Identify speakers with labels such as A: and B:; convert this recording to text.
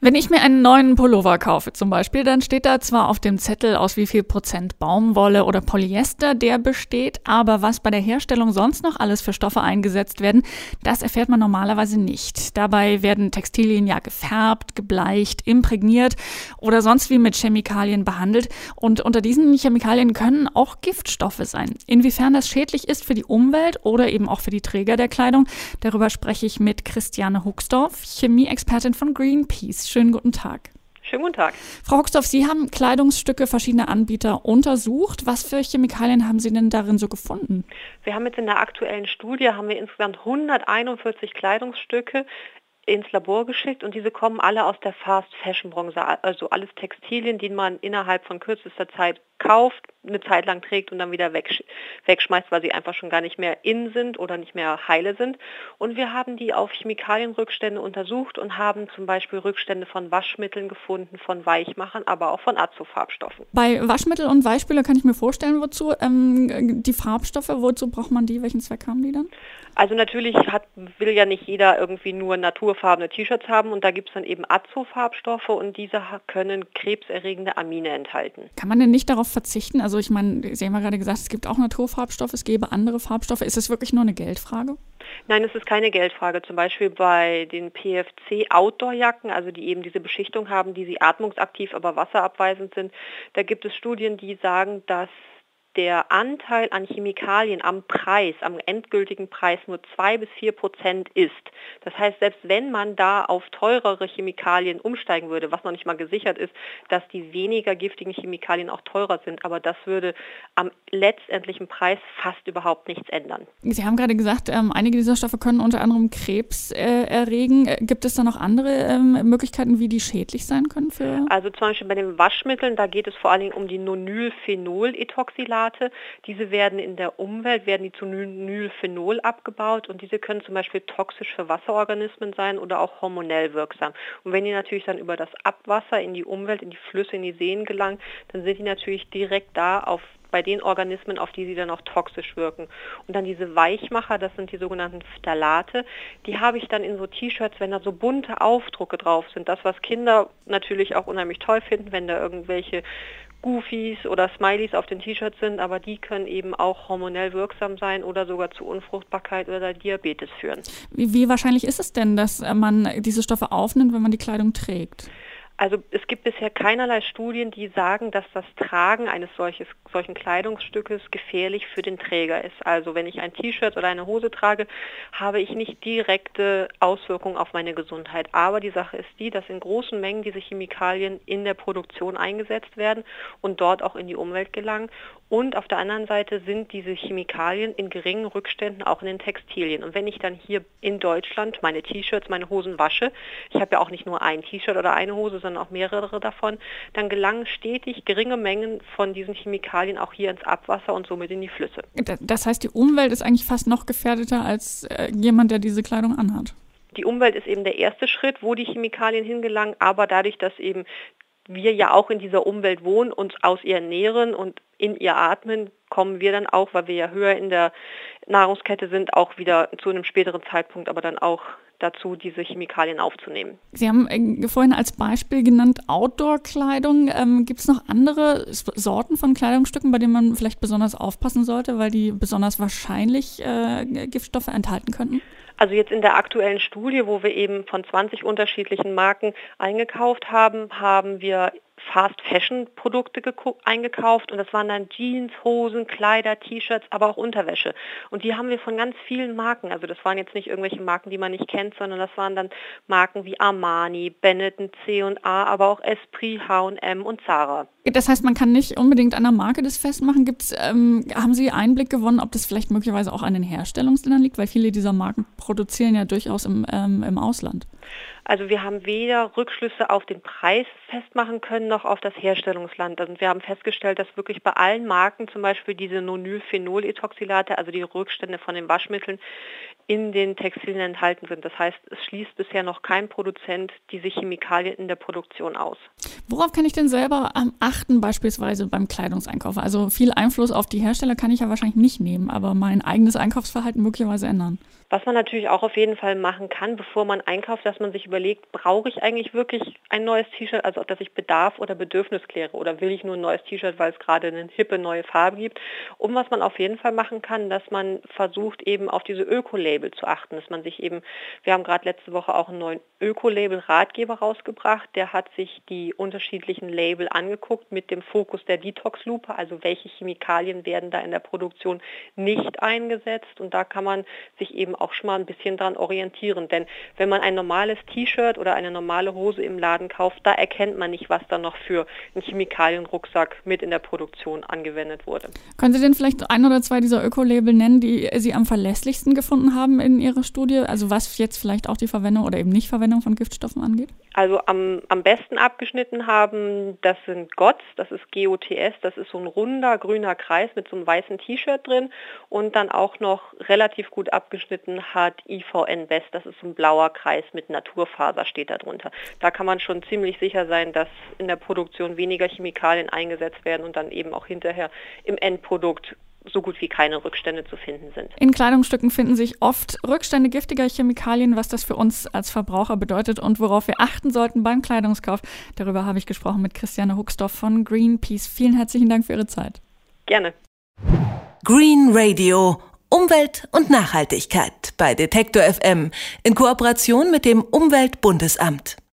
A: Wenn ich mir einen neuen Pullover kaufe zum Beispiel, dann steht da zwar auf dem Zettel, aus wie viel Prozent Baumwolle oder Polyester der besteht, aber was bei der Herstellung sonst noch alles für Stoffe eingesetzt werden, das erfährt man normalerweise nicht. Dabei werden Textilien ja gefärbt, gebleicht, imprägniert oder sonst wie mit Chemikalien behandelt und unter diesen Chemikalien können auch Giftstoffe sein. Inwiefern das schädlich ist für die Umwelt oder eben auch für die Träger der Kleidung, darüber spreche ich mit Christiane Huxdorf, Chemieexpertin von Greenpeace. Schönen guten Tag.
B: Schönen guten Tag.
A: Frau Hoxdorf, Sie haben Kleidungsstücke verschiedener Anbieter untersucht. Was für Chemikalien haben Sie denn darin so gefunden?
B: Wir haben jetzt in der aktuellen Studie haben wir insgesamt 141 Kleidungsstücke ins Labor geschickt und diese kommen alle aus der Fast Fashion Branche, also alles Textilien, die man innerhalb von kürzester Zeit kauft, eine Zeit lang trägt und dann wieder wegschmeißt, weil sie einfach schon gar nicht mehr in sind oder nicht mehr heile sind. Und wir haben die auf Chemikalienrückstände untersucht und haben zum Beispiel Rückstände von Waschmitteln gefunden, von Weichmachern, aber auch von Azofarbstoffen.
A: Bei Waschmittel und Weichspüler kann ich mir vorstellen, wozu ähm, die Farbstoffe, wozu braucht man die? Welchen Zweck haben die dann?
B: Also natürlich hat, will ja nicht jeder irgendwie nur naturfarbene T-Shirts haben und da gibt es dann eben Azofarbstoffe und diese können krebserregende Amine enthalten.
A: Kann man denn nicht darauf verzichten? Also ich meine, Sie haben ja gerade gesagt, es gibt auch Naturfarbstoffe, es gäbe andere Farbstoffe. Ist es wirklich nur eine Geldfrage?
B: Nein, es ist keine Geldfrage. Zum Beispiel bei den PFC-Outdoor-Jacken, also die eben diese Beschichtung haben, die sie atmungsaktiv, aber wasserabweisend sind, da gibt es Studien, die sagen, dass der Anteil an Chemikalien am Preis, am endgültigen Preis nur zwei bis vier Prozent ist. Das heißt, selbst wenn man da auf teurere Chemikalien umsteigen würde, was noch nicht mal gesichert ist, dass die weniger giftigen Chemikalien auch teurer sind, aber das würde am letztendlichen Preis fast überhaupt nichts ändern.
A: Sie haben gerade gesagt, ähm, einige dieser Stoffe können unter anderem Krebs äh, erregen. Äh, gibt es da noch andere ähm, Möglichkeiten, wie die schädlich sein können für?
B: Also zum Beispiel bei den Waschmitteln, da geht es vor allen Dingen um die Nonylphenoletoxylate. Phthalate. Diese werden in der Umwelt, werden die zu Nylphenol abgebaut und diese können zum Beispiel toxisch für Wasserorganismen sein oder auch hormonell wirksam. Und wenn die natürlich dann über das Abwasser in die Umwelt, in die Flüsse, in die Seen gelangen, dann sind die natürlich direkt da auf bei den Organismen, auf die sie dann auch toxisch wirken. Und dann diese Weichmacher, das sind die sogenannten Phthalate, die habe ich dann in so T-Shirts, wenn da so bunte Aufdrucke drauf sind. Das, was Kinder natürlich auch unheimlich toll finden, wenn da irgendwelche Goofies oder Smileys auf den T-Shirts sind, aber die können eben auch hormonell wirksam sein oder sogar zu Unfruchtbarkeit oder Diabetes führen.
A: Wie, wie wahrscheinlich ist es denn, dass man diese Stoffe aufnimmt, wenn man die Kleidung trägt?
B: Also es gibt bisher keinerlei Studien, die sagen, dass das Tragen eines solches, solchen Kleidungsstückes gefährlich für den Träger ist. Also wenn ich ein T-Shirt oder eine Hose trage, habe ich nicht direkte Auswirkungen auf meine Gesundheit. Aber die Sache ist die, dass in großen Mengen diese Chemikalien in der Produktion eingesetzt werden und dort auch in die Umwelt gelangen. Und auf der anderen Seite sind diese Chemikalien in geringen Rückständen auch in den Textilien. Und wenn ich dann hier in Deutschland meine T-Shirts, meine Hosen wasche, ich habe ja auch nicht nur ein T-Shirt oder eine Hose, sondern auch mehrere davon, dann gelangen stetig geringe Mengen von diesen Chemikalien auch hier ins Abwasser und somit in die Flüsse.
A: Das heißt, die Umwelt ist eigentlich fast noch gefährdeter als äh, jemand, der diese Kleidung anhat.
B: Die Umwelt ist eben der erste Schritt, wo die Chemikalien hingelangen, aber dadurch, dass eben wir ja auch in dieser Umwelt wohnen, uns aus ihr nähren und in ihr atmen, kommen wir dann auch, weil wir ja höher in der Nahrungskette sind, auch wieder zu einem späteren Zeitpunkt, aber dann auch dazu, diese Chemikalien aufzunehmen.
A: Sie haben äh, vorhin als Beispiel genannt Outdoor-Kleidung. Ähm, Gibt es noch andere Sorten von Kleidungsstücken, bei denen man vielleicht besonders aufpassen sollte, weil die besonders wahrscheinlich äh, Giftstoffe enthalten könnten?
B: Also jetzt in der aktuellen Studie, wo wir eben von 20 unterschiedlichen Marken eingekauft haben, haben wir Fast Fashion Produkte eingekauft und das waren dann Jeans, Hosen, Kleider, T-Shirts, aber auch Unterwäsche. Und die haben wir von ganz vielen Marken. Also das waren jetzt nicht irgendwelche Marken, die man nicht kennt, sondern das waren dann Marken wie Armani, Benetton, C&A, aber auch Esprit, H&M und Zara.
A: Das heißt, man kann nicht unbedingt an der Marke das festmachen. Gibt's, ähm, haben Sie Einblick gewonnen, ob das vielleicht möglicherweise auch an den Herstellungsländern liegt? Weil viele dieser Marken produzieren ja durchaus im, ähm, im Ausland.
B: Also wir haben weder Rückschlüsse auf den Preis festmachen können, noch auf das Herstellungsland. Und wir haben festgestellt, dass wirklich bei allen Marken zum Beispiel diese Nonylphenol-Ethoxylate, also die Rückstände von den Waschmitteln, in den Textilien enthalten sind. Das heißt, es schließt bisher noch kein Produzent diese Chemikalien in der Produktion aus.
A: Worauf kann ich denn selber achten, beispielsweise beim Kleidungseinkauf? Also viel Einfluss auf die Hersteller kann ich ja wahrscheinlich nicht nehmen, aber mein eigenes Einkaufsverhalten möglicherweise ändern.
B: Was man natürlich auch auf jeden Fall machen kann, bevor man einkauft, dass man sich überlegt, brauche ich eigentlich wirklich ein neues T-Shirt, also dass ich Bedarf oder Bedürfnis kläre. Oder will ich nur ein neues T-Shirt, weil es gerade eine hippe neue Farbe gibt. Und was man auf jeden Fall machen kann, dass man versucht eben auf diese Öko-Label zu achten, dass man sich eben, wir haben gerade letzte Woche auch einen neuen Öko-Label-Ratgeber rausgebracht, der hat sich die unterschiedlichen Label angeguckt mit dem Fokus der Detox-Lupe, also welche Chemikalien werden da in der Produktion nicht eingesetzt? Und da kann man sich eben auch schon mal ein bisschen dran orientieren. Denn wenn man ein normales T-Shirt oder eine normale Hose im Laden kauft, da erkennt man nicht, was da noch für ein Chemikalienrucksack mit in der Produktion angewendet wurde.
A: Können Sie denn vielleicht ein oder zwei dieser Öko-Label nennen, die Sie am verlässlichsten gefunden haben in Ihrer Studie? Also was jetzt vielleicht auch die Verwendung oder eben nicht Verwendung von Giftstoffen angeht?
B: Also am, am besten abgeschnitten haben, das sind GOTS, das ist GOTS, das ist so ein runder grüner Kreis mit so einem weißen T-Shirt drin und dann auch noch relativ gut abgeschnitten hat IVN Best, das ist so ein blauer Kreis mit Naturfaser steht da drunter. Da kann man schon ziemlich sicher sein, dass in der Produktion weniger Chemikalien eingesetzt werden und dann eben auch hinterher im Endprodukt so gut wie keine Rückstände zu finden sind.
A: In Kleidungsstücken finden sich oft Rückstände giftiger Chemikalien, was das für uns als Verbraucher bedeutet und worauf wir achten sollten beim Kleidungskauf. Darüber habe ich gesprochen mit Christiane Hucksdorf von Greenpeace. Vielen herzlichen Dank für Ihre Zeit.
B: Gerne.
C: Green Radio. Umwelt und Nachhaltigkeit bei Detektor FM in Kooperation mit dem Umweltbundesamt.